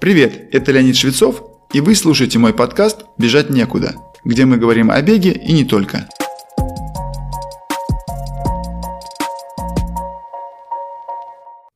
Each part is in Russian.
Привет, это Леонид Швецов, и вы слушаете мой подкаст «Бежать некуда», где мы говорим о беге и не только.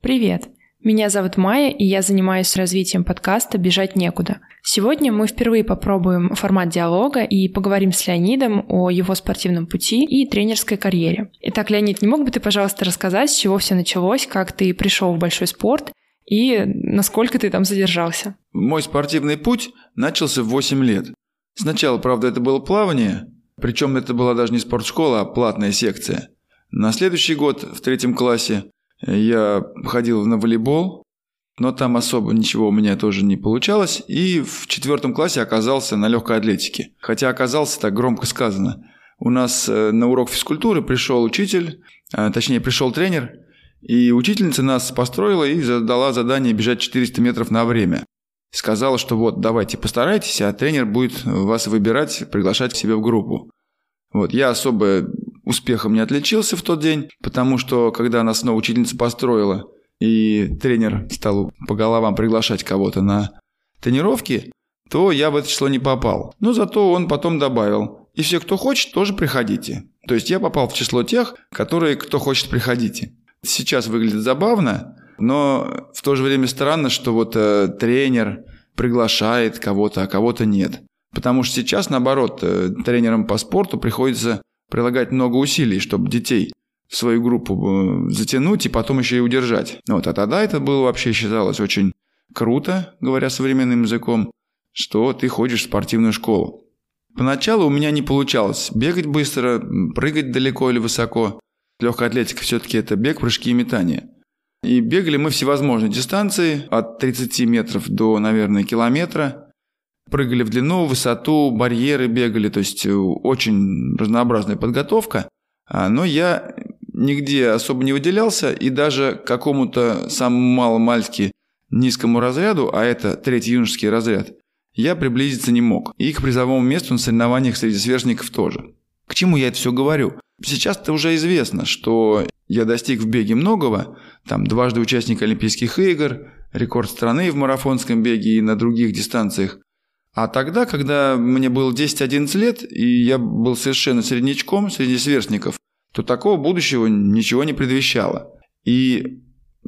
Привет! Меня зовут Майя, и я занимаюсь развитием подкаста «Бежать некуда». Сегодня мы впервые попробуем формат диалога и поговорим с Леонидом о его спортивном пути и тренерской карьере. Итак, Леонид, не мог бы ты, пожалуйста, рассказать, с чего все началось, как ты пришел в большой спорт и насколько ты там задержался? Мой спортивный путь начался в 8 лет. Сначала, правда, это было плавание, причем это была даже не спортшкола, а платная секция. На следующий год, в третьем классе, я ходил на волейбол, но там особо ничего у меня тоже не получалось. И в четвертом классе оказался на легкой атлетике. Хотя оказался так громко сказано. У нас э, на урок физкультуры пришел учитель, а, точнее пришел тренер, и учительница нас построила и задала задание бежать 400 метров на время. Сказала, что вот давайте постарайтесь, а тренер будет вас выбирать, приглашать к себе в группу. Вот, я особо успехом не отличился в тот день, потому что когда нас снова учительница построила, и тренер стал по головам приглашать кого-то на тренировки, то я в это число не попал. Но зато он потом добавил, и все, кто хочет, тоже приходите. То есть я попал в число тех, которые, кто хочет, приходите. Сейчас выглядит забавно, но в то же время странно, что вот э, тренер приглашает кого-то, а кого-то нет. Потому что сейчас, наоборот, э, тренерам по спорту приходится прилагать много усилий, чтобы детей в свою группу э, затянуть и потом еще и удержать. Вот, а тогда это было вообще считалось очень круто, говоря современным языком, что ты ходишь в спортивную школу. Поначалу у меня не получалось бегать быстро, прыгать далеко или высоко. Легкая атлетика все-таки это бег, прыжки и метание. И бегали мы всевозможные дистанции, от 30 метров до, наверное, километра. Прыгали в длину, в высоту, барьеры бегали, то есть э, очень разнообразная подготовка. А, но я нигде особо не выделялся, и даже какому-то самому маломальски низкому разряду, а это третий юношеский разряд, я приблизиться не мог. И к призовому месту на соревнованиях среди сверстников тоже. К чему я это все говорю? Сейчас-то уже известно, что я достиг в беге многого, там дважды участник Олимпийских игр, рекорд страны в марафонском беге и на других дистанциях. А тогда, когда мне было 10-11 лет, и я был совершенно среднячком среди сверстников, то такого будущего ничего не предвещало. И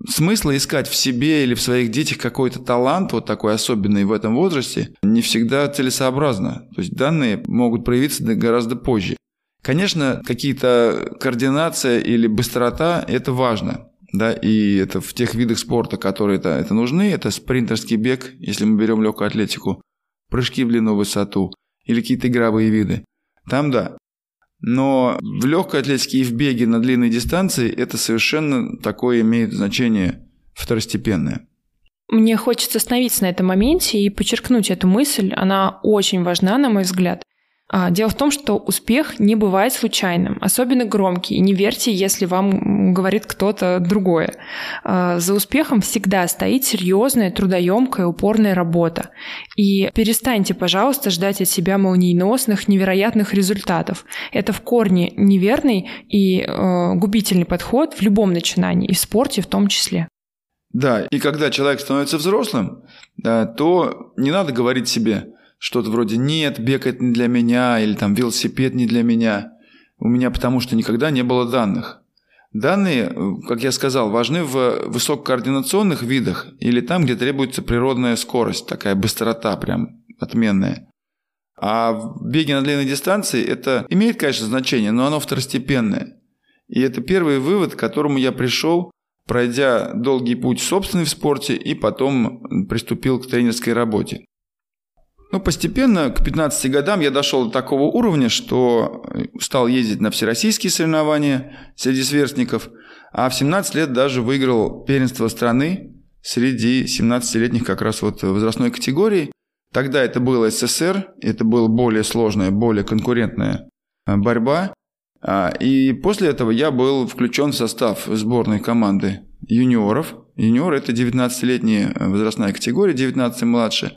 смысла искать в себе или в своих детях какой-то талант, вот такой особенный в этом возрасте, не всегда целесообразно. То есть данные могут проявиться гораздо позже. Конечно, какие-то координация или быстрота – это важно. Да, и это в тех видах спорта, которые это, это нужны, это спринтерский бег, если мы берем легкую атлетику, прыжки в длину, высоту или какие-то игровые виды. Там да. Но в легкой атлетике и в беге на длинной дистанции это совершенно такое имеет значение второстепенное. Мне хочется остановиться на этом моменте и подчеркнуть эту мысль. Она очень важна, на мой взгляд. А, дело в том, что успех не бывает случайным, особенно громкий. Не верьте, если вам говорит кто-то другое. А, за успехом всегда стоит серьезная, трудоемкая, упорная работа. И перестаньте, пожалуйста, ждать от себя молниеносных, невероятных результатов. Это в корне неверный и э, губительный подход в любом начинании, и в спорте в том числе. Да, и когда человек становится взрослым, то не надо говорить себе – что-то вроде «нет, бег это не для меня» или там «велосипед не для меня». У меня потому что никогда не было данных. Данные, как я сказал, важны в высококоординационных видах или там, где требуется природная скорость, такая быстрота прям отменная. А в беге на длинной дистанции это имеет, конечно, значение, но оно второстепенное. И это первый вывод, к которому я пришел, пройдя долгий путь собственный в спорте и потом приступил к тренерской работе. Ну, постепенно, к 15 годам я дошел до такого уровня, что стал ездить на всероссийские соревнования среди сверстников, а в 17 лет даже выиграл первенство страны среди 17-летних как раз вот возрастной категории. Тогда это был СССР, это была более сложная, более конкурентная э, борьба. А, и после этого я был включен в состав сборной команды юниоров. Юниор – это 19-летняя возрастная категория, 19 и младше.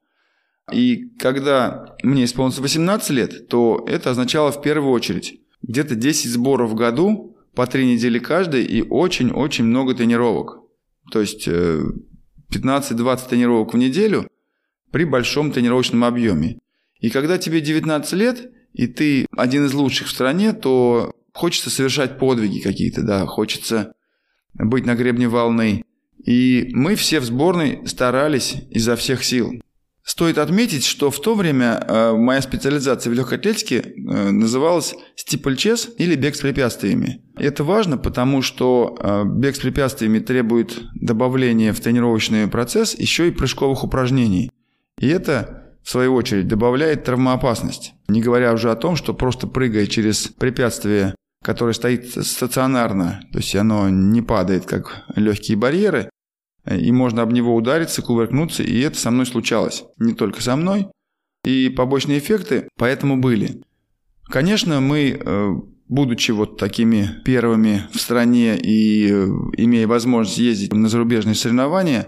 И когда мне исполнилось 18 лет, то это означало в первую очередь где-то 10 сборов в году, по 3 недели каждый и очень-очень много тренировок. То есть 15-20 э, тренировок в неделю, при большом тренировочном объеме. И когда тебе 19 лет, и ты один из лучших в стране, то хочется совершать подвиги какие-то, да, хочется быть на гребне волны. И мы все в сборной старались изо всех сил. Стоит отметить, что в то время э, моя специализация в легкой атлетике э, называлась стипльчес или бег с препятствиями. Это важно, потому что э, бег с препятствиями требует добавления в тренировочный процесс еще и прыжковых упражнений. И это, в свою очередь, добавляет травмоопасность. Не говоря уже о том, что просто прыгая через препятствие, которое стоит стационарно, то есть оно не падает, как легкие барьеры, и можно об него удариться, кувыркнуться, и это со мной случалось. Не только со мной. И побочные эффекты поэтому были. Конечно, мы, э, будучи вот такими первыми в стране и э, имея возможность ездить на зарубежные соревнования,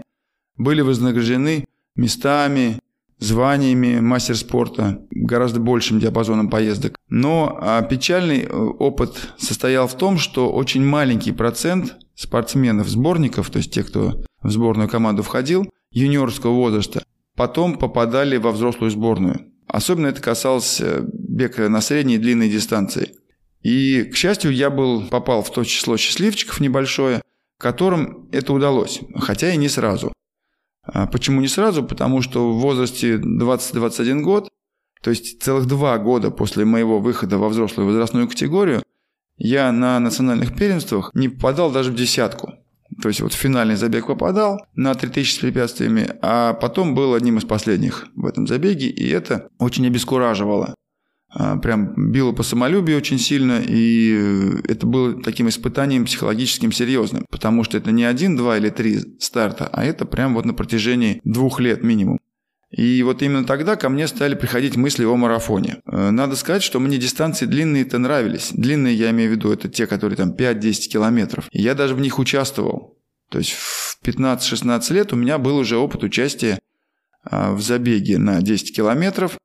были вознаграждены местами, званиями мастер спорта, гораздо большим диапазоном поездок. Но а печальный э, опыт состоял в том, что очень маленький процент спортсменов-сборников, то есть тех, кто в сборную команду входил, юниорского возраста, потом попадали во взрослую сборную. Особенно это касалось э, бега на средней и длинной дистанции. И, к счастью, я был, попал в то число счастливчиков небольшое, которым это удалось, хотя и не сразу. А почему не сразу? Потому что в возрасте 20-21 год, то есть целых два года после моего выхода во взрослую возрастную категорию, я на национальных первенствах не попадал даже в десятку. То есть вот в финальный забег попадал на 3000 с препятствиями, а потом был одним из последних в этом забеге, и это очень обескураживало. А, прям било по самолюбию очень сильно, и э, это было таким испытанием психологическим серьезным, потому что это не один, два или три старта, а это прям вот на протяжении двух лет минимум. И вот именно тогда ко мне стали приходить мысли о марафоне. Э, надо сказать, что мне дистанции длинные-то нравились. Длинные, я имею в виду, это те, которые там 5-10 километров. И я даже в них участвовал. То есть в 15-16 лет у меня был уже опыт участия а, в забеге на 10 километров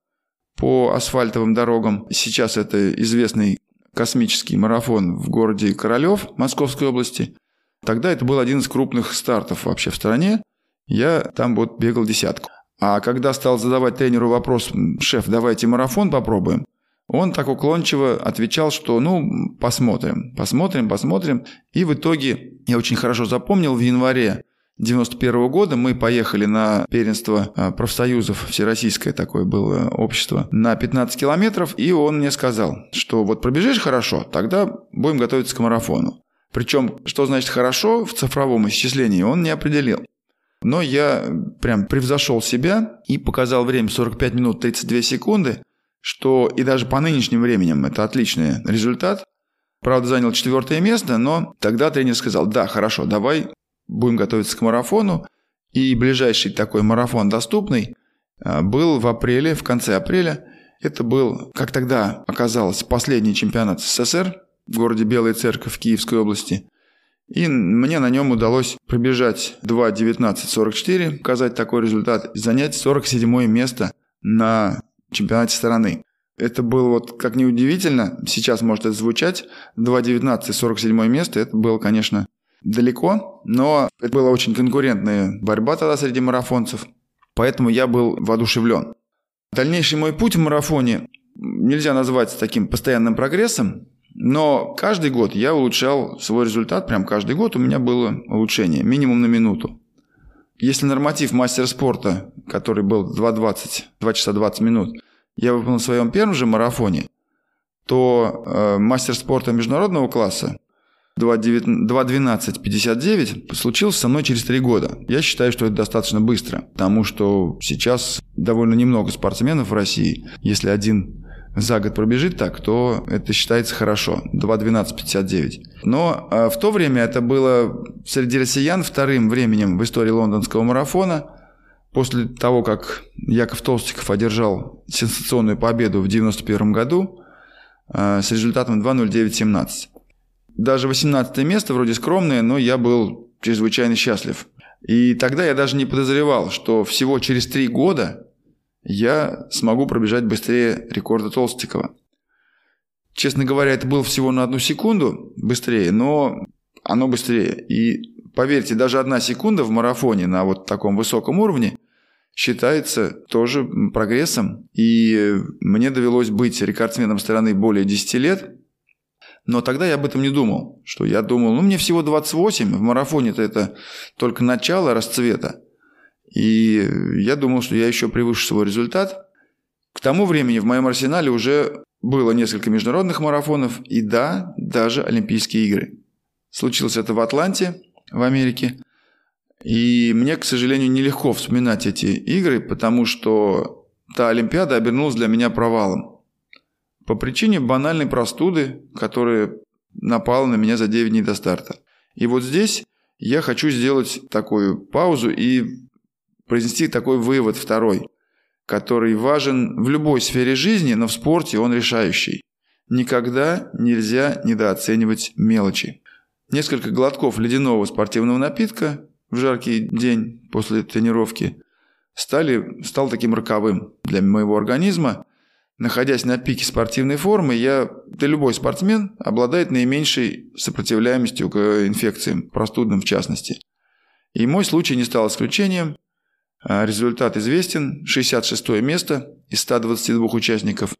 по асфальтовым дорогам. Сейчас это известный космический марафон в городе Королев Московской области. Тогда это был один из крупных стартов вообще в стране. Я там вот бегал десятку. А когда стал задавать тренеру вопрос, шеф, давайте марафон попробуем, он так уклончиво отвечал, что ну, посмотрим, посмотрим, посмотрим. И в итоге, я очень хорошо запомнил, в январе 91 года мы поехали на первенство а, профсоюзов, всероссийское такое было общество, на 15 километров, и он мне сказал, что вот пробежишь хорошо, тогда будем готовиться к марафону. Причем, что значит хорошо в цифровом исчислении, он не определил. Но я прям превзошел себя и показал время 45 минут 32 секунды, что и даже по нынешним временем это отличный результат. Правда, занял четвертое место, но тогда тренер сказал, да, хорошо, давай будем готовиться к марафону. И ближайший такой марафон доступный а, был в апреле, в конце апреля. Это был, как тогда оказалось, последний чемпионат СССР в городе Белая Церковь Киевской области. И мне на нем удалось пробежать 2.19.44, показать такой результат, и занять 47 место на чемпионате страны. Это было вот, как ни удивительно, сейчас может это звучать, 2.19.47 место, это было, конечно, далеко, но это была очень конкурентная борьба тогда среди марафонцев, поэтому я был воодушевлен. Дальнейший мой путь в марафоне нельзя назвать таким постоянным прогрессом, но каждый год я улучшал свой результат, прям каждый год у меня было улучшение, минимум на минуту. Если норматив мастер спорта, который был 2.20, 2 часа 20 минут, я выполнил в своем первом же марафоне, то э, мастер спорта международного класса 2.12.59 случился со мной через три года. Я считаю, что это достаточно быстро, потому что сейчас довольно немного спортсменов в России. Если один за год пробежит так, то это считается хорошо. 2.12.59. Но э, в то время это было среди россиян вторым временем в истории лондонского марафона. После того, как Яков Толстиков одержал сенсационную победу в 1991 году э, с результатом 2.09.17. Даже 18 место вроде скромное, но я был чрезвычайно счастлив. И тогда я даже не подозревал, что всего через три года я смогу пробежать быстрее рекорда Толстикова. Честно говоря, это было всего на одну секунду быстрее, но оно быстрее. И поверьте, даже одна секунда в марафоне на вот таком высоком уровне считается тоже прогрессом. И мне довелось быть рекордсменом страны более 10 лет. Но тогда я об этом не думал. Что я думал, ну мне всего 28, в марафоне-то это только начало расцвета. И я думал, что я еще превышу свой результат. К тому времени в моем арсенале уже было несколько международных марафонов и, да, даже Олимпийские игры. Случилось это в Атланте, в Америке. И мне, к сожалению, нелегко вспоминать эти игры, потому что та Олимпиада обернулась для меня провалом. По причине банальной простуды, которая напала на меня за 9 дней до старта. И вот здесь я хочу сделать такую паузу и произнести такой вывод второй, который важен в любой сфере жизни, но в спорте он решающий. Никогда нельзя недооценивать мелочи. Несколько глотков ледяного спортивного напитка в жаркий день после тренировки стали, стал таким роковым для моего организма. Находясь на пике спортивной формы, я, да любой спортсмен, обладает наименьшей сопротивляемостью к инфекциям, простудным в частности. И мой случай не стал исключением. А результат известен – 66 место из 122 участников.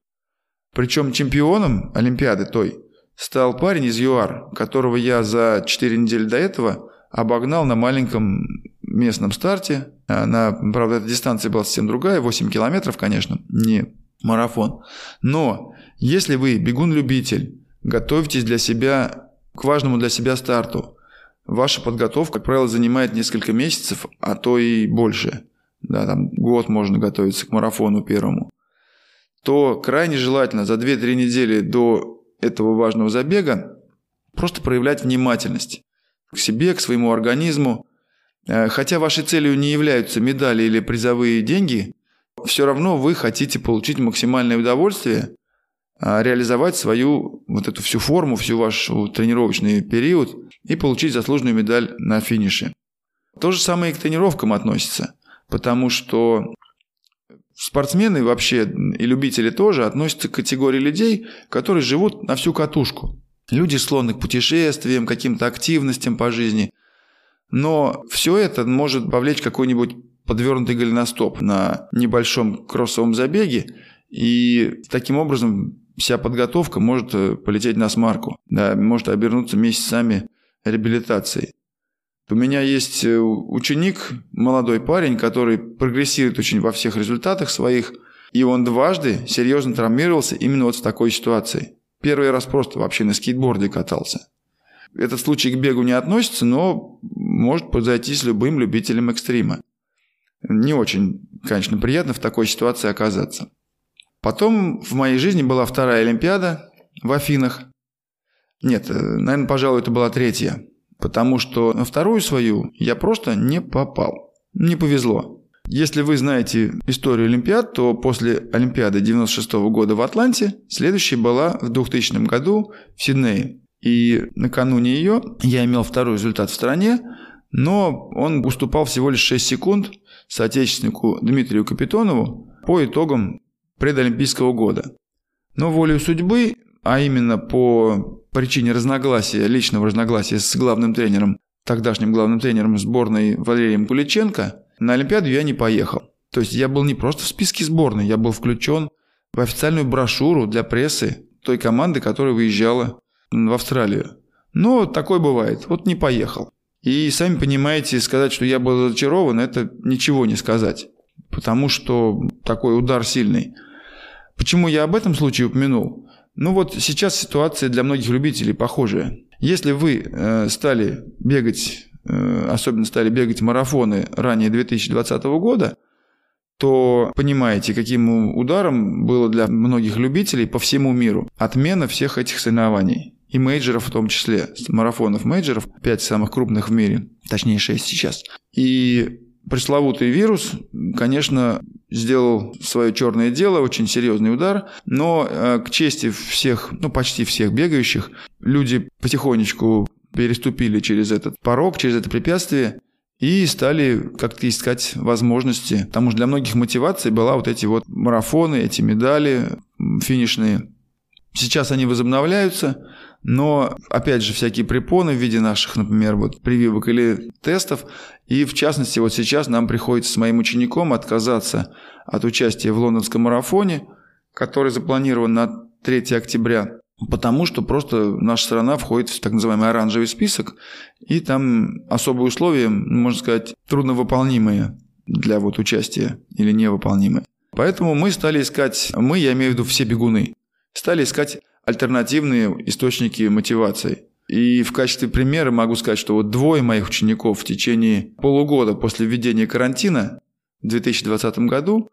Причем чемпионом Олимпиады той стал парень из ЮАР, которого я за 4 недели до этого обогнал на маленьком местном старте. А, на, правда, эта дистанция была совсем другая, 8 километров, конечно, не марафон. Но если вы бегун-любитель, готовитесь для себя к важному для себя старту, ваша подготовка, как правило, занимает несколько месяцев, а то и больше. Да, там год можно готовиться к марафону первому. То крайне желательно за 2-3 недели до этого важного забега просто проявлять внимательность к себе, к своему организму. Э, хотя вашей целью не являются медали или призовые деньги, все равно вы хотите получить максимальное удовольствие, а, реализовать свою вот эту всю форму, всю вашу тренировочный период и получить заслуженную медаль на финише. То же самое и к тренировкам относится, потому что спортсмены вообще и любители тоже относятся к категории людей, которые живут на всю катушку. Люди склонны к путешествиям, каким-то активностям по жизни. Но все это может повлечь какой-нибудь подвернутый голеностоп на небольшом кроссовом забеге, и таким образом вся подготовка может э, полететь на смарку, да, может обернуться месяцами реабилитации. У меня есть э, ученик, молодой парень, который прогрессирует очень во всех результатах своих, и он дважды серьезно травмировался именно вот в такой ситуации. Первый раз просто вообще на скейтборде катался. Этот случай к бегу не относится, но может произойти с любым любителем экстрима. Не очень, конечно, приятно в такой ситуации оказаться. Потом в моей жизни была вторая Олимпиада в Афинах. Нет, э, наверное, пожалуй, это была третья. Потому что на вторую свою я просто не попал. Не повезло. Если вы знаете историю Олимпиад, то после Олимпиады 96 -го года в Атланте следующая была в 2000 году в Сиднее. И накануне ее я имел второй результат в стране, но он уступал всего лишь 6 секунд соотечественнику Дмитрию Капитонову по итогам предолимпийского года. Но волею судьбы, а именно по причине разногласия, личного разногласия с главным тренером, тогдашним главным тренером сборной Валерием Куличенко, на Олимпиаду я не поехал. То есть я был не просто в списке сборной, я был включен в официальную брошюру для прессы той команды, которая выезжала в Австралию. Но такое бывает. Вот не поехал. И сами понимаете, сказать, что я был разочарован, это ничего не сказать. Потому что такой удар сильный. Почему я об этом случае упомянул? Ну вот сейчас ситуация для многих любителей похожая. Если вы э, стали бегать, э, особенно стали бегать марафоны ранее 2020 года, то понимаете, каким ударом было для многих любителей по всему миру отмена всех этих соревнований и мейджеров в том числе, марафонов мейджеров, 5 самых крупных в мире, точнее 6 сейчас. И пресловутый вирус, конечно, сделал свое черное дело, очень серьезный удар, но э, к чести всех, ну почти всех бегающих, люди потихонечку переступили через этот порог, через это препятствие и стали как-то искать возможности. Потому что для многих мотивацией была вот эти вот марафоны, эти медали финишные. Сейчас они возобновляются, но, опять же, всякие препоны в виде наших, например, вот прививок или тестов. И, в частности, вот сейчас нам приходится с моим учеником отказаться от участия в лондонском марафоне, который запланирован на 3 октября, потому что просто наша страна входит в так называемый оранжевый список, и там особые условия, можно сказать, трудновыполнимые для вот участия или невыполнимые. Поэтому мы стали искать, мы, я имею в виду все бегуны, стали искать альтернативные источники мотивации. И в качестве примера могу сказать, что вот двое моих учеников в течение полугода после введения карантина в 2020 году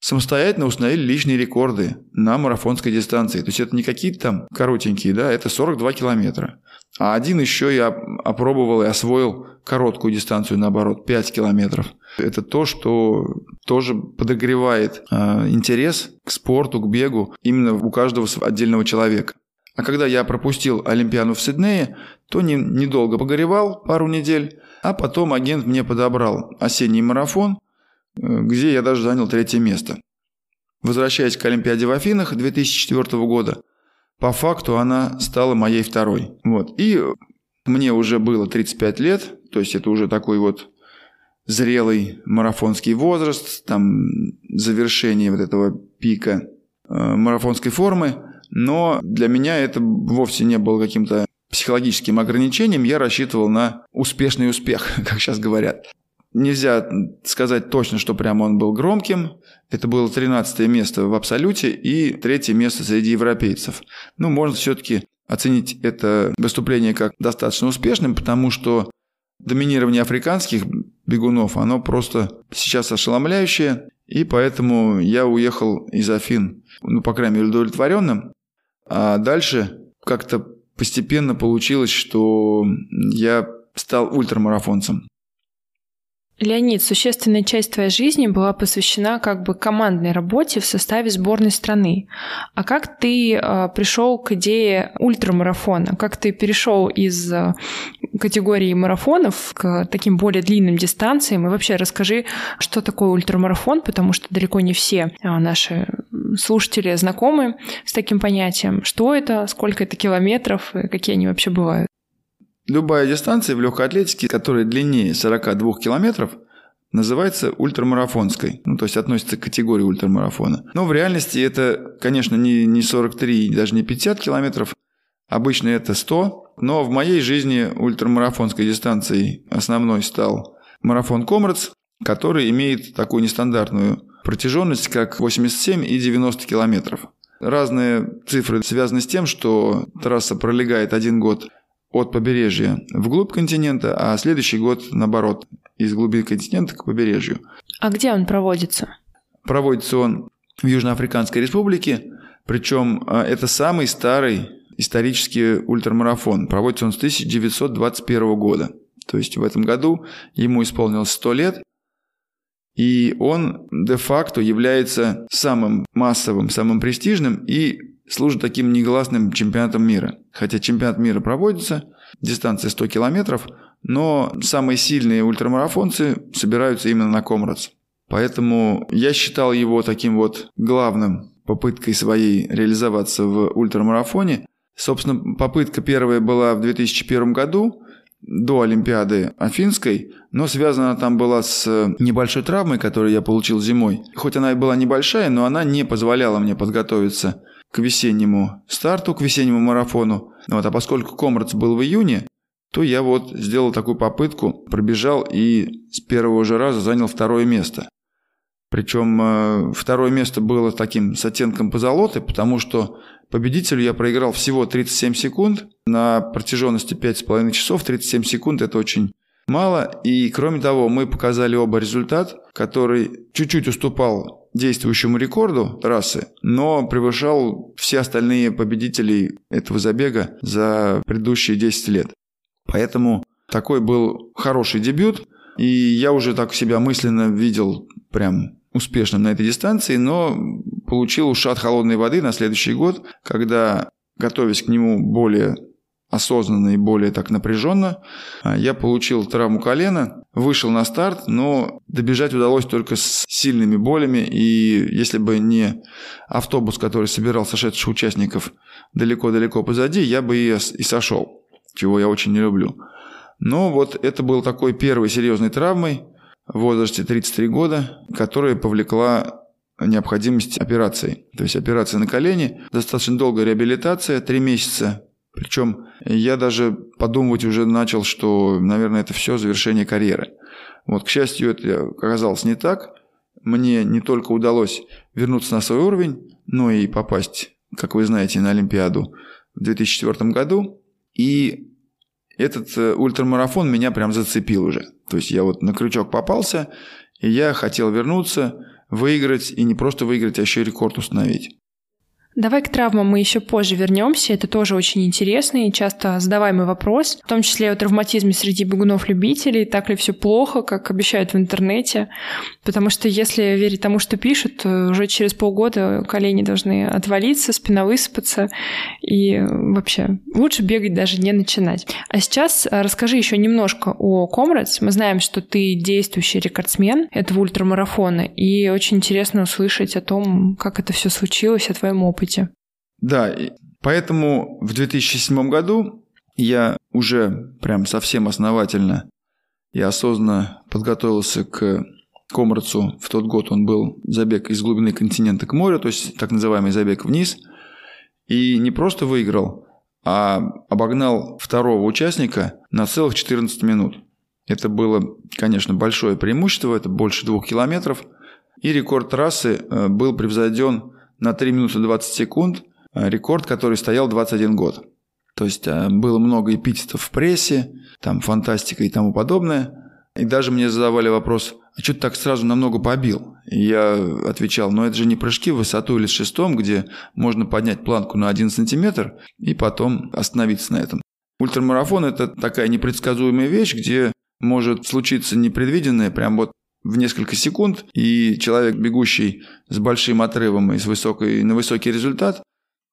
самостоятельно установили личные рекорды на марафонской дистанции. То есть это не какие-то там коротенькие, да, это 42 километра. А один еще я опробовал и освоил короткую дистанцию, наоборот, 5 километров. Это то, что тоже подогревает э, интерес к спорту, к бегу именно у каждого отдельного человека. А когда я пропустил Олимпиаду в Сиднее, то не, недолго погоревал, пару недель, а потом агент мне подобрал осенний марафон, где я даже занял третье место. Возвращаясь к Олимпиаде в Афинах 2004 года, по факту она стала моей второй. Вот. И мне уже было 35 лет, то есть это уже такой вот зрелый марафонский возраст, там завершение вот этого пика э, марафонской формы, но для меня это вовсе не было каким-то психологическим ограничением, я рассчитывал на успешный успех, как сейчас говорят. Нельзя сказать точно, что прямо он был громким. Это было 13 место в абсолюте и третье место среди европейцев. Ну, можно все-таки оценить это выступление как достаточно успешным, потому что доминирование африканских бегунов, оно просто сейчас ошеломляющее, и поэтому я уехал из Афин, ну, по крайней мере, удовлетворенным. А дальше как-то постепенно получилось, что я стал ультрамарафонцем. Леонид, существенная часть твоей жизни была посвящена как бы командной работе в составе сборной страны. А как ты э, пришел к идее ультрамарафона? Как ты перешел из э, категории марафонов к таким более длинным дистанциям? И вообще расскажи, что такое ультрамарафон, потому что далеко не все э, наши слушатели знакомы с таким понятием. Что это, сколько это километров, и какие они вообще бывают? Любая дистанция в легкой атлетике, которая длиннее 42 километров, называется ультрамарафонской, ну, то есть относится к категории ультрамарафона. Но в реальности это, конечно, не, не 43, даже не 50 километров, обычно это 100, но в моей жизни ультрамарафонской дистанцией основной стал марафон Комрадс, который имеет такую нестандартную протяженность, как 87 и 90 километров. Разные цифры связаны с тем, что трасса пролегает один год от побережья вглубь континента, а следующий год, наоборот, из глубины континента к побережью. А где он проводится? Проводится он в Южноафриканской республике, причем а, это самый старый исторический ультрамарафон. Проводится он с 1921 года. То есть в этом году ему исполнилось 100 лет, и он де-факто является самым массовым, самым престижным и служит таким негласным чемпионатом мира. Хотя чемпионат мира проводится, дистанция 100 километров, но самые сильные ультрамарафонцы собираются именно на Комрадс. Поэтому я считал его таким вот главным попыткой своей реализоваться в ультрамарафоне. Собственно, попытка первая была в 2001 году, до Олимпиады Афинской, но связана там была с небольшой травмой, которую я получил зимой. Хоть она и была небольшая, но она не позволяла мне подготовиться к весеннему старту, к весеннему марафону. Вот, а поскольку Комрадс был в июне, то я вот сделал такую попытку, пробежал и с первого же раза занял второе место. Причем э, второе место было таким с оттенком позолоты, потому что победителю я проиграл всего 37 секунд. На протяженности 5,5 часов 37 секунд – это очень мало. И кроме того, мы показали оба результат, который чуть-чуть уступал действующему рекорду трассы, но превышал все остальные победителей этого забега за предыдущие 10 лет. Поэтому такой был хороший дебют, и я уже так себя мысленно видел прям успешным на этой дистанции, но получил ушат холодной воды на следующий год, когда, готовясь к нему более осознанно и более так напряженно. А, я получил травму колена, вышел на старт, но добежать удалось только с сильными болями. И если бы не автобус, который собирал сошедших участников далеко-далеко позади, я бы и, сошел, чего я очень не люблю. Но вот это был такой первой серьезной травмой в возрасте 33 года, которая повлекла необходимость операции. То есть операция на колени, достаточно долгая реабилитация, 3 месяца причем я даже подумывать уже начал, что, наверное, это все завершение карьеры. Вот, к счастью, это оказалось не так. Мне не только удалось вернуться на свой уровень, но и попасть, как вы знаете, на Олимпиаду в 2004 году. И этот э, ультрамарафон меня прям зацепил уже. То есть я вот на крючок попался, и я хотел вернуться, выиграть, и не просто выиграть, а еще и рекорд установить. Давай к травмам мы еще позже вернемся. Это тоже очень интересный и часто задаваемый вопрос, в том числе о травматизме среди бегунов-любителей. Так ли все плохо, как обещают в интернете? Потому что если верить тому, что пишут, уже через полгода колени должны отвалиться, спина высыпаться. И вообще лучше бегать даже не начинать. А сейчас а, расскажи еще немножко о Комрадс. Мы знаем, что ты действующий рекордсмен этого ультрамарафона. И очень интересно услышать о том, как это все случилось, о твоем опыте опыте. Да, поэтому в 2007 году я уже прям совсем основательно и осознанно подготовился к Комрацу. В тот год он был забег из глубины континента к морю, то есть так называемый забег вниз. И не просто выиграл, а обогнал второго участника на целых 14 минут. Это было, конечно, большое преимущество, это больше двух километров. И рекорд трассы э, был превзойден на 3 минуты 20 секунд, э, рекорд, который стоял 21 год. То есть э, было много эпитетов в прессе, там фантастика и тому подобное. И даже мне задавали вопрос, а что ты так сразу намного побил? И я отвечал, ну это же не прыжки в высоту или с шестом, где можно поднять планку на 1 сантиметр и потом остановиться на этом. Ультрамарафон – это такая непредсказуемая вещь, где может случиться непредвиденное, прям вот в несколько секунд, и человек, бегущий с большим отрывом и с высокой, на высокий результат,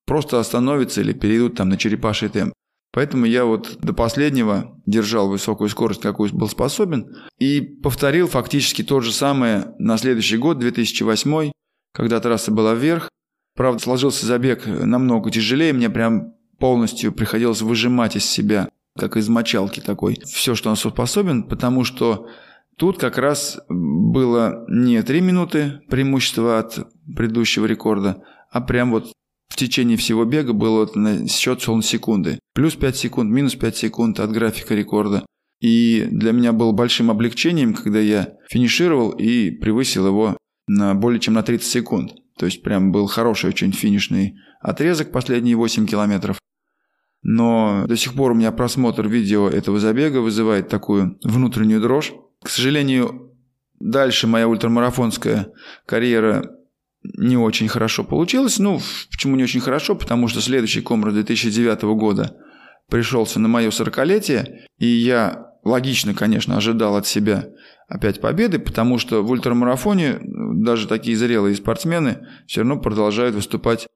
просто остановится или перейдут там на черепаший темп. Поэтому я вот до последнего держал высокую скорость, какую был способен, и повторил фактически то же самое на следующий год, 2008, когда трасса была вверх. Правда, сложился забег намного тяжелее, мне прям полностью приходилось выжимать из себя, как из мочалки такой, все, что он способен, потому что Тут как раз было не 3 минуты преимущества от предыдущего рекорда, а прям вот в течение всего бега было на счет шел секунды. Плюс 5 секунд, минус 5 секунд от графика рекорда. И для меня было большим облегчением, когда я финишировал и превысил его на более чем на 30 секунд. То есть прям был хороший очень финишный отрезок последние 8 километров. Но до сих пор у меня просмотр видео этого забега вызывает такую внутреннюю дрожь. К сожалению, дальше моя ультрамарафонская карьера не очень хорошо получилась. Ну, почему не очень хорошо? Потому что следующий Комрад 2009 года пришелся на мое 40-летие, и я логично, конечно, ожидал от себя опять победы, потому что в ультрамарафоне даже такие зрелые спортсмены все равно продолжают выступать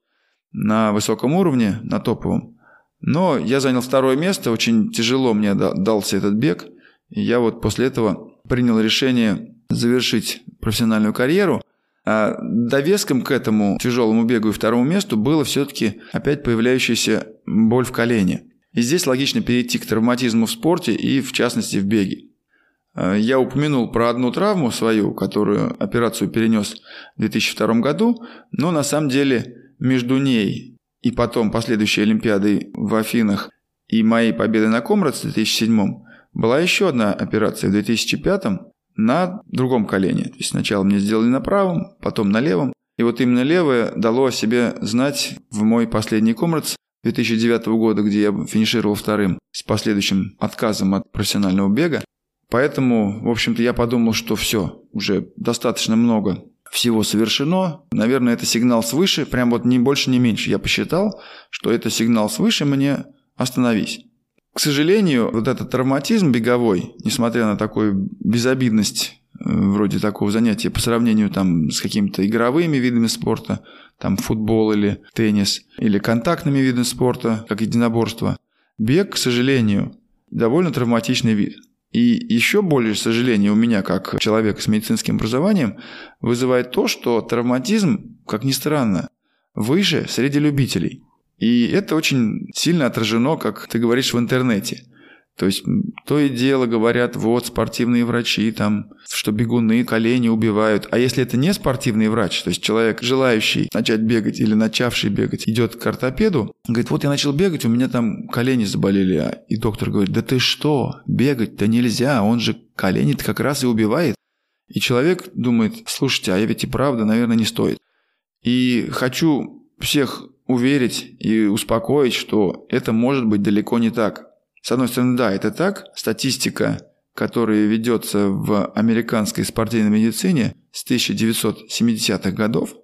на высоком уровне, на топовом. Но я занял второе место, очень тяжело мне дался этот бег. И я вот после этого принял решение завершить профессиональную карьеру. А довеском к этому тяжелому бегу и второму месту было все-таки опять появляющаяся боль в колене. И здесь логично перейти к травматизму в спорте и в частности в беге. А, я упомянул про одну травму свою, которую операцию перенес в 2002 году, но на самом деле между ней и потом последующей Олимпиадой в Афинах и моей победой на Комрадс в 2007 была еще одна операция в 2005 на другом колене. То есть сначала мне сделали на правом, потом на левом. И вот именно левое дало о себе знать в мой последний комрадс 2009 года, где я финишировал вторым с последующим отказом от профессионального бега. Поэтому, в общем-то, я подумал, что все, уже достаточно много всего совершено. Наверное, это сигнал свыше, прям вот ни больше, ни меньше. Я посчитал, что это сигнал свыше мне остановись. К сожалению, вот этот травматизм беговой, несмотря на такую безобидность э, вроде такого занятия по сравнению там с какими-то игровыми видами спорта, там футбол или теннис, или контактными видами спорта, как единоборство, Бег, к сожалению, довольно травматичный вид. И еще более сожаление у меня, как человека с медицинским образованием, вызывает то, что травматизм, как ни странно, выше среди любителей. И это очень сильно отражено, как ты говоришь, в интернете. То есть то и дело говорят, вот спортивные врачи, там, что бегуны колени убивают. А если это не спортивный врач, то есть человек, желающий начать бегать или начавший бегать, идет к ортопеду, говорит, вот я начал бегать, у меня там колени заболели. А, и доктор говорит, да ты что, бегать-то нельзя, он же колени-то как раз и убивает. И человек думает, слушайте, а я ведь и правда, наверное, не стоит. И хочу всех уверить и успокоить, что это может быть далеко не так. С одной стороны, да, это так. Статистика, которая ведется в американской спортивной медицине с 1970-х годов,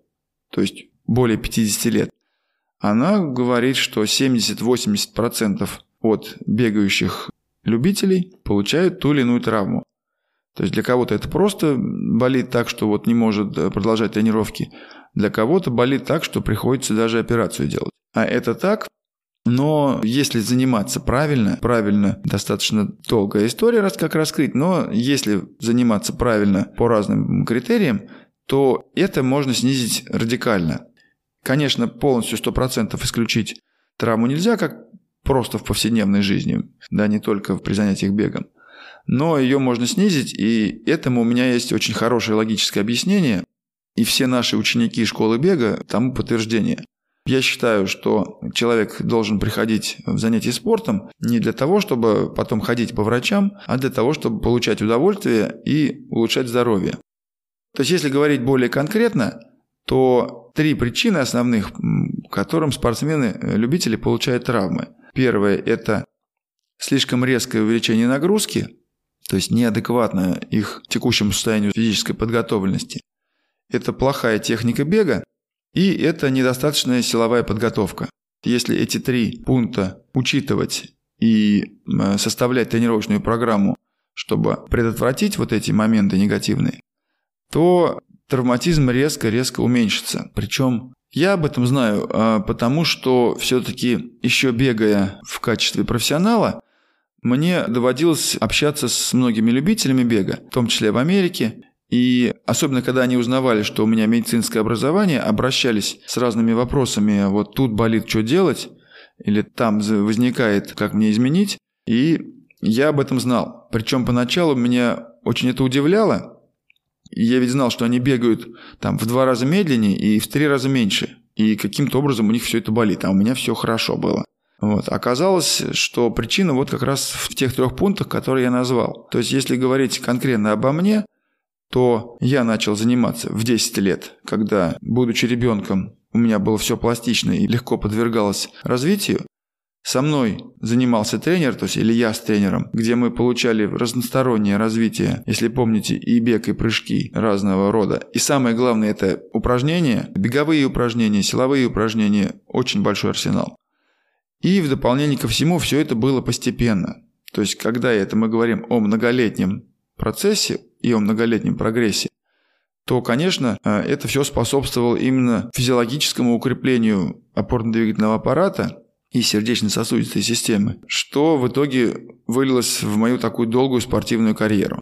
то есть более 50 лет, она говорит, что 70-80% от бегающих любителей получают ту или иную травму. То есть для кого-то это просто болит так, что вот не может продолжать тренировки. Для кого-то болит так, что приходится даже операцию делать. А это так, но если заниматься правильно, правильно, достаточно долгая история, раз как раскрыть, но если заниматься правильно по разным критериям, то это можно снизить радикально. Конечно, полностью 100% исключить травму нельзя, как просто в повседневной жизни, да, не только при занятиях бегом. Но ее можно снизить, и этому у меня есть очень хорошее логическое объяснение, и все наши ученики школы бега тому подтверждение – я считаю, что человек должен приходить в занятия спортом не для того, чтобы потом ходить по врачам, а для того, чтобы получать удовольствие и улучшать здоровье. То есть, если говорить более конкретно, то три причины основных, которым спортсмены-любители получают травмы. Первое – это слишком резкое увеличение нагрузки, то есть неадекватно их текущему состоянию физической подготовленности. Это плохая техника бега, и это недостаточная силовая подготовка. Если эти три пункта учитывать и составлять тренировочную программу, чтобы предотвратить вот эти моменты негативные, то травматизм резко-резко уменьшится. Причем я об этом знаю, а, потому что все-таки еще бегая в качестве профессионала, мне доводилось общаться с многими любителями бега, в том числе в Америке, и особенно, когда они узнавали, что у меня медицинское образование, обращались с разными вопросами, вот тут болит, что делать, или там возникает, как мне изменить. И я об этом знал. Причем поначалу меня очень это удивляло. Я ведь знал, что они бегают там в два раза медленнее и в три раза меньше. И каким-то образом у них все это болит, а у меня все хорошо было. Вот. Оказалось, что причина вот как раз в тех трех пунктах, которые я назвал. То есть, если говорить конкретно обо мне, то я начал заниматься в 10 лет, когда, будучи ребенком, у меня было все пластично и легко подвергалось развитию. Со мной занимался тренер, то есть или я с тренером, где мы получали разностороннее развитие, если помните, и бег, и прыжки разного рода. И самое главное это упражнения, беговые упражнения, силовые упражнения, очень большой арсенал. И в дополнение ко всему все это было постепенно. То есть, когда это мы говорим о многолетнем процессе о многолетнем прогрессе, то, конечно, э, это все способствовало именно физиологическому укреплению опорно-двигательного аппарата и сердечно-сосудистой системы, что в итоге вылилось в мою такую долгую спортивную карьеру.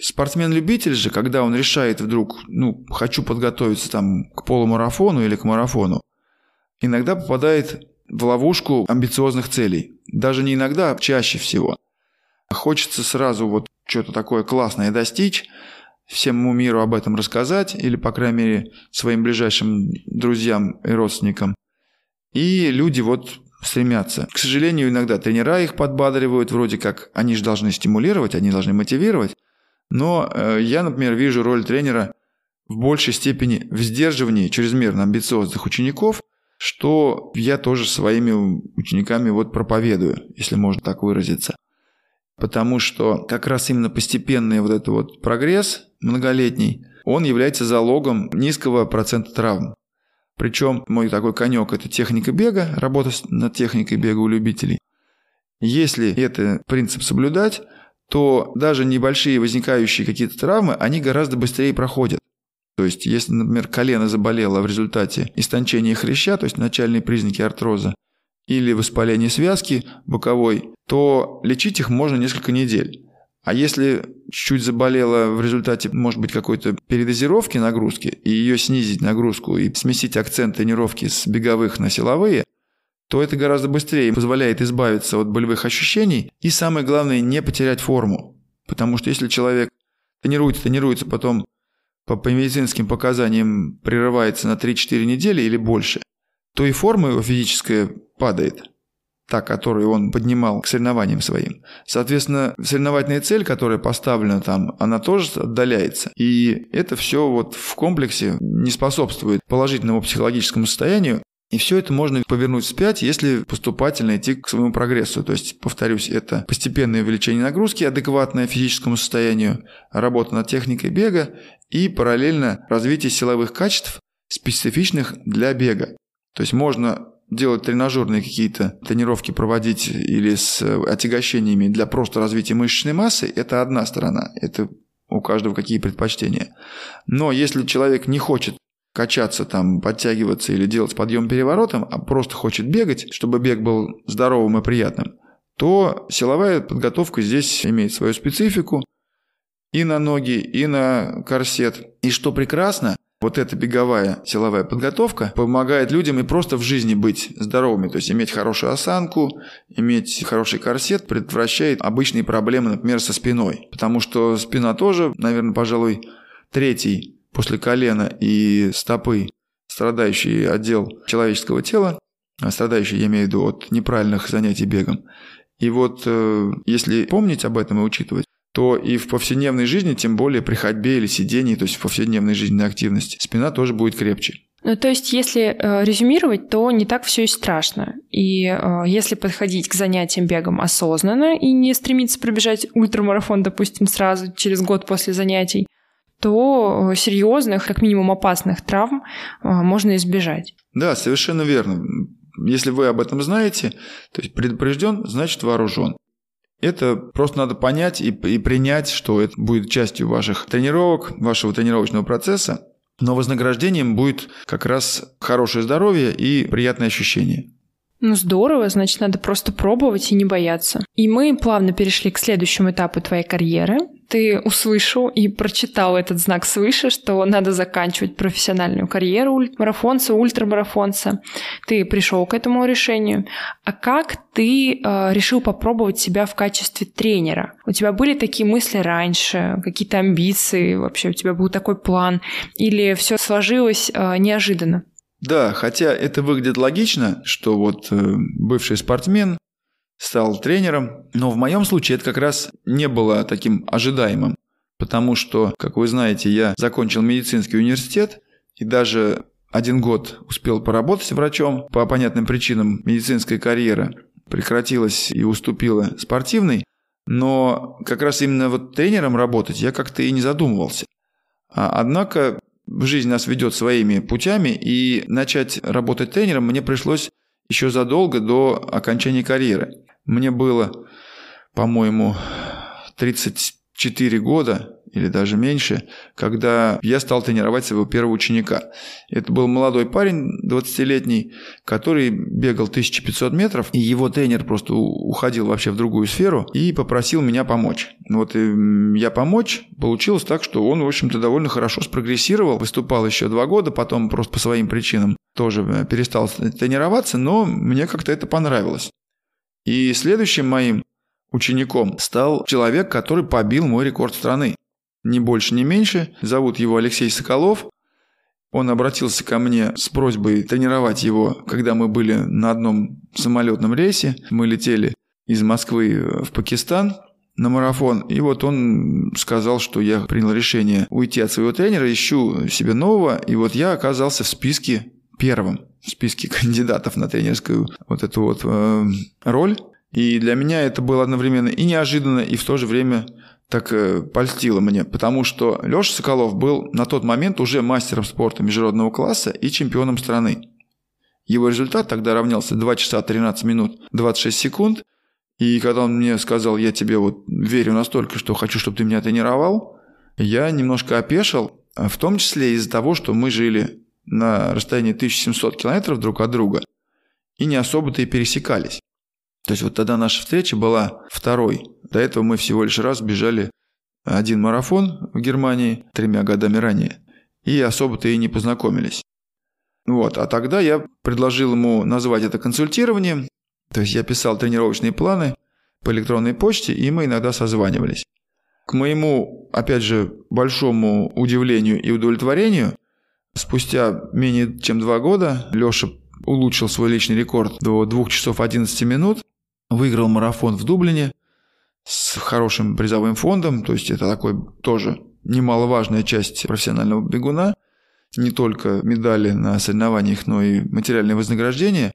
Спортсмен-любитель же, когда он решает вдруг, ну, хочу подготовиться там к полумарафону или к марафону, иногда попадает в ловушку амбициозных целей. Даже не иногда, а чаще всего. Хочется сразу вот что-то такое классное достичь, всему миру об этом рассказать, или, по крайней мере, своим ближайшим друзьям и родственникам. И люди вот стремятся. К сожалению, иногда тренера их подбадривают, вроде как они же должны стимулировать, они должны мотивировать. Но э, я, например, вижу роль тренера в большей степени в сдерживании чрезмерно амбициозных учеников, что я тоже своими учениками вот проповедую, если можно так выразиться потому что как раз именно постепенный вот этот вот прогресс многолетний, он является залогом низкого процента травм. Причем мой такой конек – это техника бега, работа над техникой бега у любителей. Если этот принцип соблюдать, то даже небольшие возникающие какие-то травмы, они гораздо быстрее проходят. То есть, если, например, колено заболело в результате истончения хряща, то есть начальные признаки артроза, или воспаление связки боковой, то лечить их можно несколько недель. А если чуть заболела в результате, может быть, какой-то передозировки нагрузки, и ее снизить нагрузку и сместить акцент тренировки с беговых на силовые, то это гораздо быстрее позволяет избавиться от болевых ощущений и, самое главное, не потерять форму. Потому что если человек тренируется, тренируется, потом по, по медицинским показаниям прерывается на 3-4 недели или больше, то и форма его падает, та, которую он поднимал к соревнованиям своим. Соответственно, соревновательная цель, которая поставлена там, она тоже отдаляется. И это все вот в комплексе не способствует положительному психологическому состоянию, и все это можно повернуть вспять, если поступательно идти к своему прогрессу. То есть, повторюсь, это постепенное увеличение нагрузки, адекватное физическому состоянию, работа над техникой бега и параллельно развитие силовых качеств, специфичных для бега. То есть можно делать тренажерные какие-то тренировки проводить или с отягощениями для просто развития мышечной массы, это одна сторона. Это у каждого какие предпочтения. Но если человек не хочет качаться там, подтягиваться или делать подъем переворотом, а просто хочет бегать, чтобы бег был здоровым и приятным, то силовая подготовка здесь имеет свою специфику и на ноги, и на корсет. И что прекрасно, вот эта беговая силовая подготовка помогает людям и просто в жизни быть здоровыми, то есть иметь хорошую осанку, иметь хороший корсет, предотвращает обычные проблемы, например, со спиной. Потому что спина тоже, наверное, пожалуй, третий после колена и стопы страдающий отдел человеческого тела, а страдающий, я имею в виду, от неправильных занятий бегом. И вот э, если помнить об этом и учитывать, то и в повседневной жизни, тем более при ходьбе или сидении, то есть в повседневной жизненной активности, спина тоже будет крепче. Ну, то есть, если э, резюмировать, то не так все и страшно. И э, если подходить к занятиям бегом осознанно и не стремиться пробежать ультрамарафон, допустим, сразу через год после занятий, то э, серьезных, как минимум опасных травм э, можно избежать. Да, совершенно верно. Если вы об этом знаете, то есть предупрежден, значит вооружен. Это просто надо понять и, и принять, что это будет частью ваших тренировок, вашего тренировочного процесса, но вознаграждением будет как раз хорошее здоровье и приятные ощущения. Ну здорово, значит, надо просто пробовать и не бояться. И мы плавно перешли к следующему этапу твоей карьеры. Ты услышал и прочитал этот знак свыше, что надо заканчивать профессиональную карьеру марафонца, ультрамарафонца. Ты пришел к этому решению. А как ты э, решил попробовать себя в качестве тренера? У тебя были такие мысли раньше, какие-то амбиции, вообще у тебя был такой план? Или все сложилось э, неожиданно? Да, хотя это выглядит логично, что вот э, бывший спортсмен стал тренером, но в моем случае это как раз не было таким ожидаемым, потому что, как вы знаете, я закончил медицинский университет и даже один год успел поработать врачом. По понятным причинам медицинская карьера прекратилась и уступила спортивной, но как раз именно вот тренером работать я как-то и не задумывался. А, однако жизнь нас ведет своими путями, и начать работать тренером мне пришлось еще задолго до окончания карьеры. Мне было, по-моему, 34 года или даже меньше, когда я стал тренировать своего первого ученика. Это был молодой парень, 20-летний, который бегал 1500 метров, и его тренер просто уходил вообще в другую сферу и попросил меня помочь. Вот и я помочь, получилось так, что он, в общем-то, довольно хорошо спрогрессировал, выступал еще два года, потом просто по своим причинам тоже э, перестал тренироваться, но мне как-то это понравилось. И следующим моим учеником стал человек, который побил мой рекорд страны ни больше, ни меньше. Зовут его Алексей Соколов. Он обратился ко мне с просьбой тренировать его, когда мы были на одном самолетном рейсе. Мы летели из Москвы в Пакистан на марафон. И вот он сказал, что я принял решение уйти от своего тренера, ищу себе нового. И вот я оказался в списке первым, в списке кандидатов на тренерскую вот эту вот э, роль. И для меня это было одновременно и неожиданно, и в то же время так э, польстило мне, потому что Леша Соколов был на тот момент уже мастером спорта международного класса и чемпионом страны. Его результат тогда равнялся 2 часа 13 минут 26 секунд, и когда он мне сказал, я тебе вот верю настолько, что хочу, чтобы ты меня тренировал, я немножко опешил, в том числе из-за того, что мы жили на расстоянии 1700 километров друг от друга. и не особо-то и пересекались. То есть вот тогда наша встреча была второй. До этого мы всего лишь раз бежали один марафон в Германии тремя годами ранее. И особо-то и не познакомились. Вот, а тогда я предложил ему назвать это консультированием. То есть я писал тренировочные планы по электронной почте, и мы иногда созванивались. К моему, опять же, большому удивлению и удовлетворению, спустя менее чем два года Леша улучшил свой личный рекорд до 2 часов 11 минут, выиграл марафон в Дублине с хорошим призовым фондом, то есть это такой тоже немаловажная часть профессионального бегуна, не только медали на соревнованиях, но и материальное вознаграждение.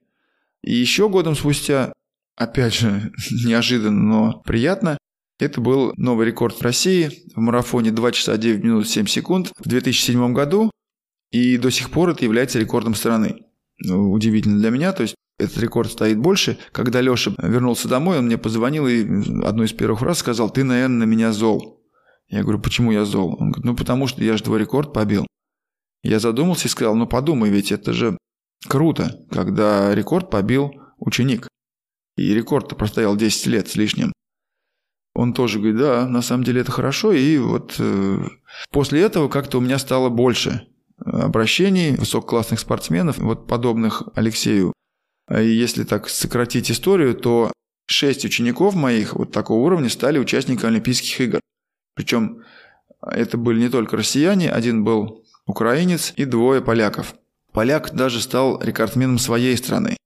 И еще годом спустя, опять же, неожиданно, но приятно, это был новый рекорд в России в марафоне 2 часа 9 минут 7 секунд в 2007 году, и до сих пор это является рекордом страны. Ну, удивительно для меня, то есть этот рекорд стоит больше. Когда Леша вернулся домой, он мне позвонил и одну из первых фраз сказал, ты, наверное, на меня зол. Я говорю, почему я зол? Он говорит, ну потому что я же твой рекорд побил. Я задумался и сказал, ну подумай, ведь это же круто, когда рекорд побил ученик. И рекорд-то простоял 10 лет с лишним. Он тоже говорит, да, на самом деле это хорошо. И вот э, после этого как-то у меня стало больше обращений высококлассных спортсменов, вот подобных Алексею. И если так сократить историю, то шесть учеников моих вот такого уровня стали участниками Олимпийских игр. Причем это были не только россияне, один был украинец и двое поляков. Поляк даже стал рекордсменом своей страны.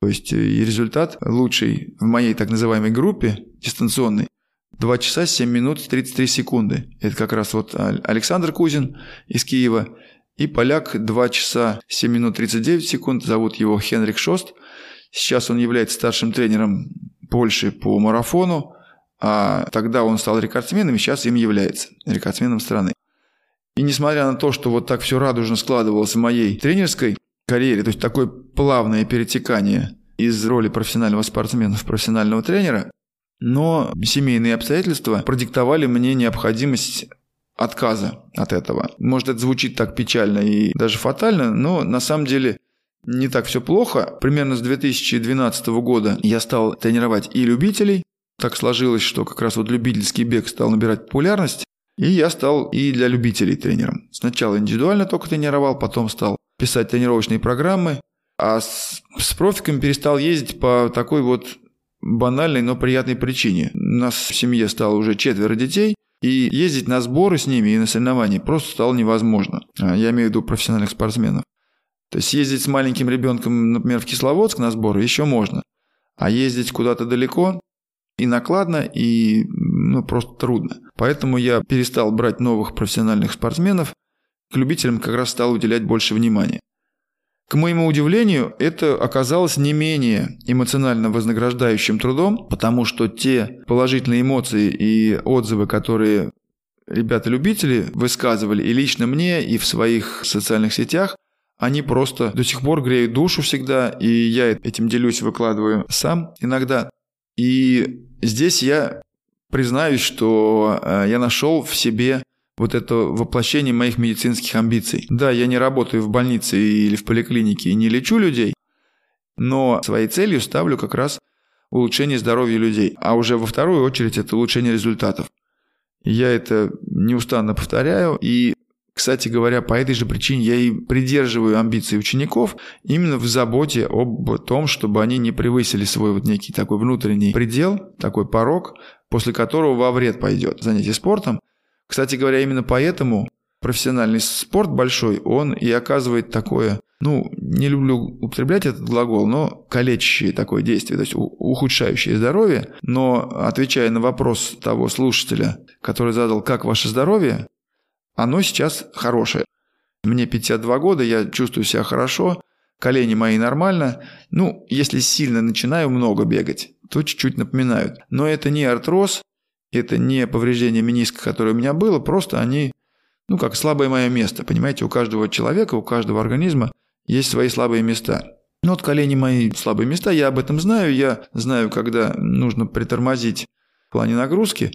То есть э, и результат лучший в моей так называемой группе дистанционной 2 часа 7 минут 33 секунды. Это как раз вот Александр Кузин из Киева и поляк 2 часа 7 минут 39 секунд. Зовут его Хенрик Шост. Сейчас он является старшим тренером Польши по марафону, а тогда он стал рекордсменом и сейчас им является рекордсменом страны. И несмотря на то, что вот так все радужно складывалось в моей тренерской карьере, то есть такое плавное перетекание из роли профессионального спортсмена в профессионального тренера, но семейные обстоятельства продиктовали мне необходимость отказа от этого. Может, это звучит так печально и даже фатально, но на самом деле не так все плохо. Примерно с 2012 года я стал тренировать и любителей. Так сложилось, что как раз вот любительский бег стал набирать популярность. И я стал и для любителей тренером. Сначала индивидуально только тренировал, потом стал писать тренировочные программы, а с, с профиками перестал ездить по такой вот банальной, но приятной причине. У нас в семье стало уже четверо детей, и ездить на сборы с ними и на соревнования просто стало невозможно. А, я имею в виду профессиональных спортсменов. То есть ездить с маленьким ребенком, например, в Кисловодск на сборы еще можно. А ездить куда-то далеко и накладно, и ну, просто трудно. Поэтому я перестал брать новых профессиональных спортсменов, к любителям как раз стал уделять больше внимания. К моему удивлению, это оказалось не менее эмоционально вознаграждающим трудом, потому что те положительные эмоции и отзывы, которые ребята-любители высказывали и лично мне, и в своих социальных сетях, они просто до сих пор греют душу всегда, и я этим делюсь, выкладываю сам иногда. И здесь я признаюсь, что э, я нашел в себе вот это воплощение моих медицинских амбиций. Да, я не работаю в больнице или в поликлинике и не лечу людей, но своей целью ставлю как раз улучшение здоровья людей, а уже во вторую очередь это улучшение результатов. Я это неустанно повторяю, и, кстати говоря, по этой же причине я и придерживаю амбиции учеников именно в заботе об том, чтобы они не превысили свой вот некий такой внутренний предел, такой порог, после которого во вред пойдет занятие спортом, кстати говоря, именно поэтому профессиональный спорт большой, он и оказывает такое, ну, не люблю употреблять этот глагол, но калечащее такое действие, то есть ухудшающее здоровье. Но отвечая на вопрос того слушателя, который задал, как ваше здоровье, оно сейчас хорошее. Мне 52 года, я чувствую себя хорошо, колени мои нормально. Ну, если сильно начинаю много бегать, то чуть-чуть напоминают. Но это не артроз, это не повреждение мениска, которое у меня было, просто они, ну, как слабое мое место. Понимаете, у каждого человека, у каждого организма есть свои слабые места. Ну, вот колени мои слабые места, я об этом знаю. Я знаю, когда нужно притормозить в плане нагрузки,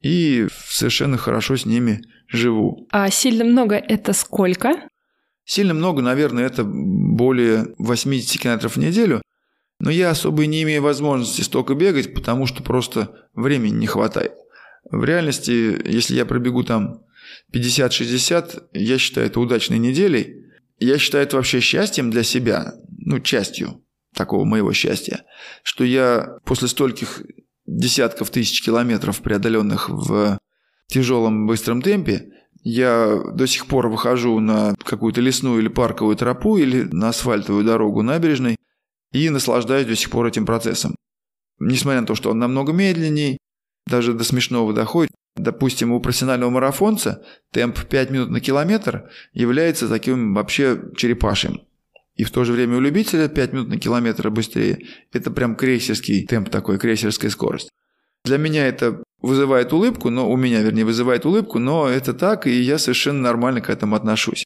и совершенно хорошо с ними живу. А сильно много это сколько? Сильно много, наверное, это более 80 километров в неделю, но я особо не имею возможности столько бегать, потому что просто времени не хватает. В реальности, если я пробегу там 50-60, я считаю это удачной неделей. Я считаю это вообще счастьем для себя, ну, частью такого моего счастья, что я после стольких десятков тысяч километров, преодоленных в тяжелом быстром темпе, я до сих пор выхожу на какую-то лесную или парковую тропу или на асфальтовую дорогу набережной и наслаждаюсь до сих пор этим процессом. Несмотря на то, что он намного медленней, даже до смешного доходит. Допустим, у профессионального марафонца темп 5 минут на километр является таким вообще черепашим. И в то же время у любителя 5 минут на километр быстрее. Это прям крейсерский темп такой, крейсерская скорость. Для меня это вызывает улыбку, но у меня, вернее, вызывает улыбку, но это так, и я совершенно нормально к этому отношусь.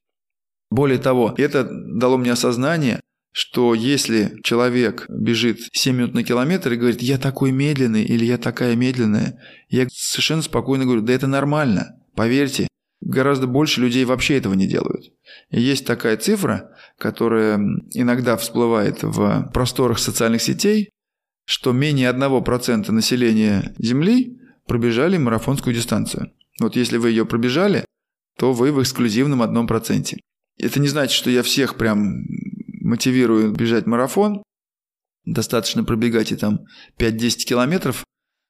Более того, это дало мне осознание, что если человек бежит 7 минут на километр и говорит, я такой медленный или я такая медленная, я совершенно спокойно говорю, да это нормально, поверьте, гораздо больше людей вообще этого не делают. И есть такая цифра, которая иногда всплывает в просторах социальных сетей, что менее 1% населения Земли пробежали марафонскую дистанцию. Вот если вы ее пробежали, то вы в эксклюзивном одном проценте. Это не значит, что я всех прям мотивирую бежать марафон. Достаточно пробегать и там 5-10 километров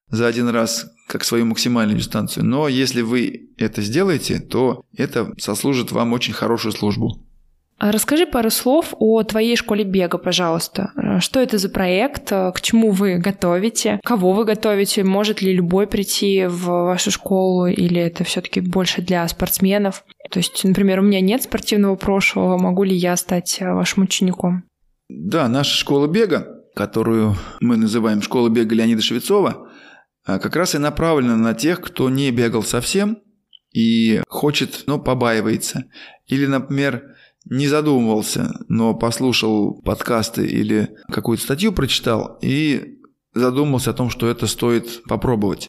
за один раз, как свою максимальную дистанцию. Но если вы это сделаете, то это сослужит вам очень хорошую службу. А расскажи пару слов о твоей школе бега, пожалуйста. Что это за проект, к чему вы готовите, кого вы готовите, может ли любой прийти в вашу школу или это все-таки больше для спортсменов? То есть, например, у меня нет спортивного прошлого, могу ли я стать вашим учеником? Да, наша школа бега, которую мы называем школа бега Леонида Швецова, как раз и направлена на тех, кто не бегал совсем и хочет, но побаивается. Или, например, не задумывался, но послушал подкасты или какую-то статью прочитал и задумался о том, что это стоит попробовать.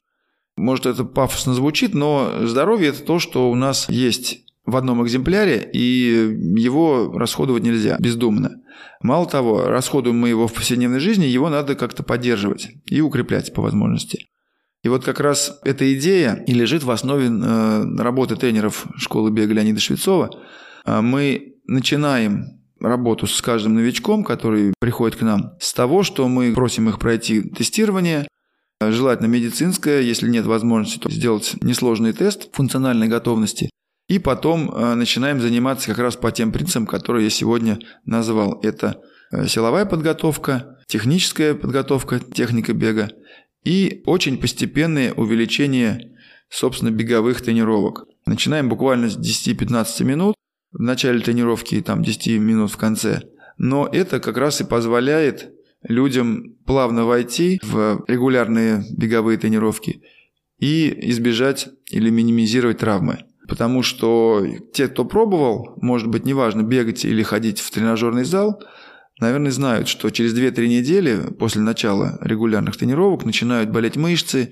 Может, это пафосно звучит, но здоровье – это то, что у нас есть в одном экземпляре, и его расходовать нельзя бездумно. Мало того, расходуем мы его в повседневной жизни, его надо как-то поддерживать и укреплять по возможности. И вот как раз эта идея и лежит в основе э, работы тренеров школы бега Леонида Швецова. А мы начинаем работу с каждым новичком, который приходит к нам, с того, что мы просим их пройти тестирование, желательно медицинское, если нет возможности, то сделать несложный тест функциональной готовности. И потом э, начинаем заниматься как раз по тем принципам, которые я сегодня назвал. Это э, силовая подготовка, техническая подготовка, техника бега и очень постепенное увеличение, собственно, беговых тренировок. Начинаем буквально с 10-15 минут, в начале тренировки и там 10 минут в конце. Но это как раз и позволяет людям плавно войти в регулярные беговые тренировки и избежать или минимизировать травмы. Потому что те, кто пробовал, может быть, неважно, бегать или ходить в тренажерный зал, наверное, знают, что через 2-3 недели после начала регулярных тренировок начинают болеть мышцы,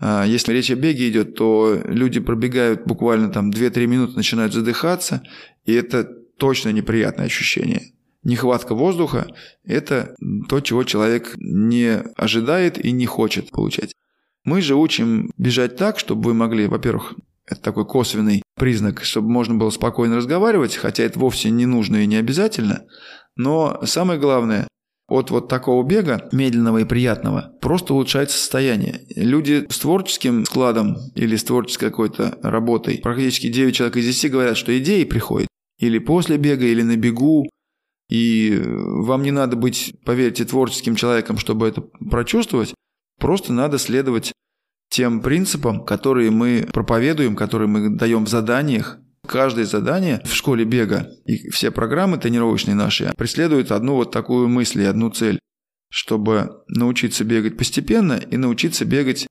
если речь о беге идет, то люди пробегают буквально там 2-3 минуты, начинают задыхаться, и это точно неприятное ощущение. Нехватка воздуха – это то, чего человек не ожидает и не хочет получать. Мы же учим бежать так, чтобы вы могли, во-первых, это такой косвенный признак, чтобы можно было спокойно разговаривать, хотя это вовсе не нужно и не обязательно. Но самое главное, от вот такого бега, медленного и приятного, просто улучшается состояние. Люди с творческим складом или с творческой какой-то работой, практически 9 человек из 10 говорят, что идеи приходят. Или после бега, или на бегу, и вам не надо быть, поверьте, творческим человеком, чтобы это прочувствовать, просто надо следовать тем принципам, которые мы проповедуем, которые мы даем в заданиях, Каждое задание в школе бега и все программы тренировочные наши преследуют одну вот такую мысль и одну цель, чтобы научиться бегать постепенно и научиться бегать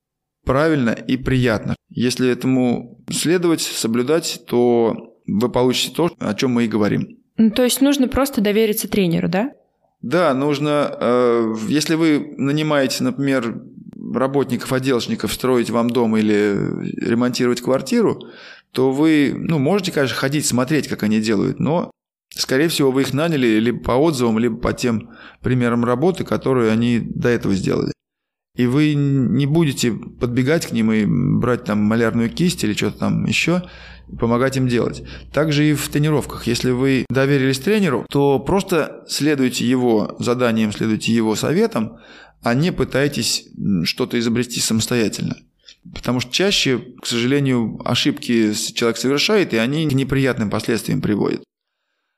правильно и приятно. Если этому следовать, соблюдать, то вы получите то, о чем мы и говорим. Ну, то есть нужно просто довериться тренеру, да? Да, нужно, э, если вы нанимаете, например, работников, отделочников строить вам дом или ремонтировать квартиру, то вы ну, можете, конечно, ходить, смотреть, как они делают, но Скорее всего, вы их наняли либо по отзывам, либо по тем примерам работы, которые они до этого сделали. И вы не будете подбегать к ним и брать там малярную кисть или что-то там еще, помогать им делать. Также и в тренировках. Если вы доверились тренеру, то просто следуйте его заданиям, следуйте его советам, а не пытайтесь что-то изобрести самостоятельно. Потому что чаще, к сожалению, ошибки человек совершает, и они к неприятным последствиям приводят.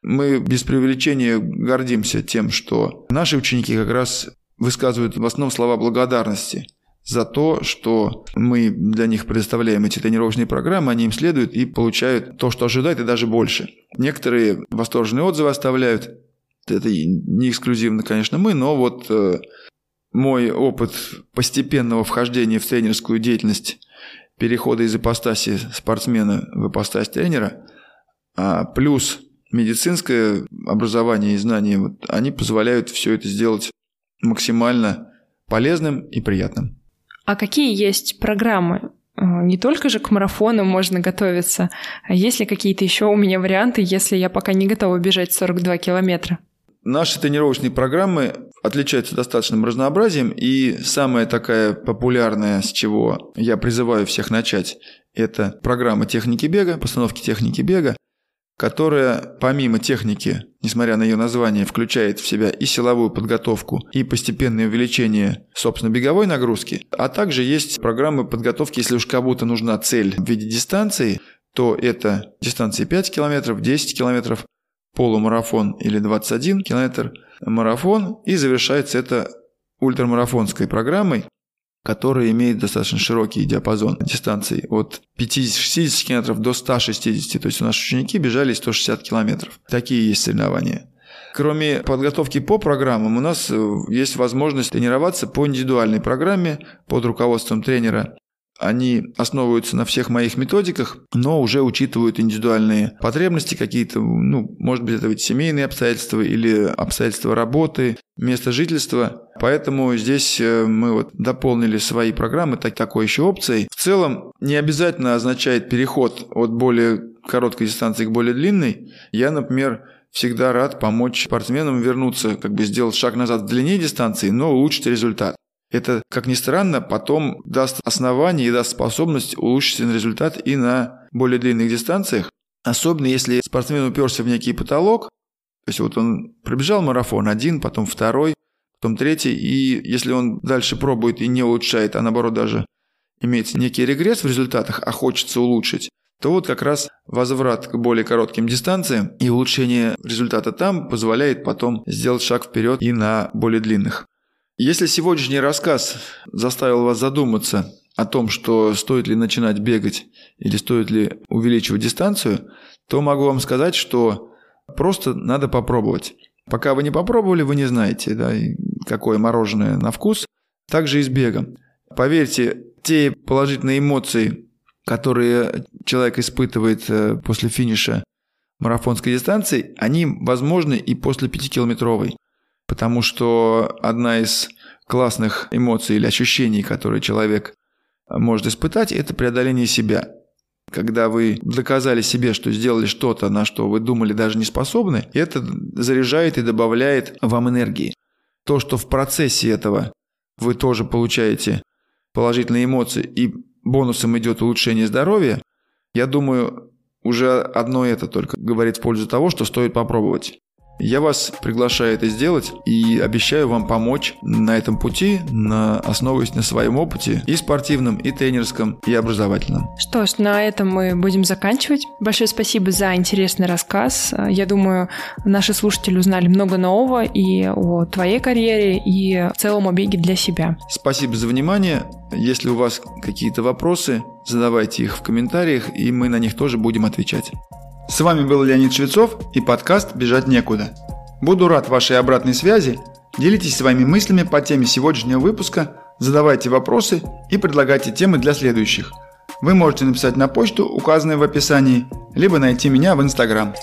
Мы без преувеличения гордимся тем, что наши ученики как раз высказывают в основном слова благодарности за то, что мы для них предоставляем эти тренировочные программы, они им следуют и получают то, что ожидают, и даже больше. Некоторые восторженные отзывы оставляют. Это не эксклюзивно, конечно, мы, но вот э, мой опыт постепенного вхождения в тренерскую деятельность, перехода из ипостаси спортсмена в ипостась тренера, а плюс медицинское образование и знания, вот, они позволяют все это сделать максимально полезным и приятным. А какие есть программы? Э, не только же к марафону можно готовиться, а есть ли какие-то еще у меня варианты, если я пока не готова бежать 42 километра? Наши тренировочные программы отличаются достаточным разнообразием, и самая такая популярная, с чего я призываю всех начать, это программа техники бега, постановки техники бега которая помимо техники, несмотря на ее название, включает в себя и силовую подготовку, и постепенное увеличение, собственно, беговой нагрузки, а также есть программы подготовки, если уж кому-то нужна цель в виде дистанции, то это дистанции 5 километров, 10 километров, полумарафон или 21 километр марафон, и завершается это ультрамарафонской программой, которая имеет достаточно широкий диапазон дистанций от 50-60 км до 160. То есть у нас ученики бежали 160 километров. Такие есть соревнования. Кроме подготовки по программам, у нас э, есть возможность тренироваться по индивидуальной программе под руководством тренера. Они основываются на всех моих методиках, но уже учитывают индивидуальные потребности какие-то, ну, может быть, это ведь семейные обстоятельства или обстоятельства работы, место жительства. Поэтому здесь э, мы вот дополнили свои программы так, такой еще опцией. В целом, не обязательно означает переход от более короткой дистанции к более длинной. Я, например, всегда рад помочь спортсменам вернуться, как бы сделать шаг назад в длине дистанции, но улучшить результат. Это, как ни странно, потом даст основание и даст способность улучшить результат и на более длинных дистанциях. Особенно если спортсмен уперся в некий потолок, то есть вот он пробежал марафон один, потом второй, потом третий, и если он дальше пробует и не улучшает, а наоборот даже имеется некий регресс в результатах, а хочется улучшить, то вот как раз возврат к более коротким дистанциям и улучшение результата там позволяет потом сделать шаг вперед и на более длинных. Если сегодняшний рассказ заставил вас задуматься о том, что стоит ли начинать бегать или стоит ли увеличивать дистанцию, то могу вам сказать, что просто надо попробовать. Пока вы не попробовали, вы не знаете, да, какое мороженое на вкус. Также и с бегом. Поверьте, те положительные эмоции, которые человек испытывает э, после финиша марафонской дистанции, они возможны и после пятикилометровой. Потому что одна из классных эмоций или ощущений, которые человек может испытать, это преодоление себя. Когда вы доказали себе, что сделали что-то, на что вы думали даже не способны, это заряжает и добавляет вам энергии. То, что в процессе этого вы тоже получаете положительные эмоции и бонусом идет улучшение здоровья, я думаю, уже одно это только говорит в пользу того, что стоит попробовать. Я вас приглашаю это сделать и обещаю вам помочь на этом пути, на, основываясь на своем опыте и спортивном, и тренерском, и образовательном. Что ж, на этом мы будем заканчивать. Большое спасибо за интересный рассказ. Я думаю, наши слушатели узнали много нового и о твоей карьере, и в целом о беге для себя. Спасибо за внимание. Если у вас какие-то вопросы, задавайте их в комментариях, и мы на них тоже будем отвечать. С вами был Леонид Швецов и подкаст «Бежать некуда». Буду рад вашей обратной связи. Делитесь своими мыслями по теме сегодняшнего выпуска, задавайте вопросы и предлагайте темы для следующих. Вы можете написать на почту, указанную в описании, либо найти меня в Инстаграм.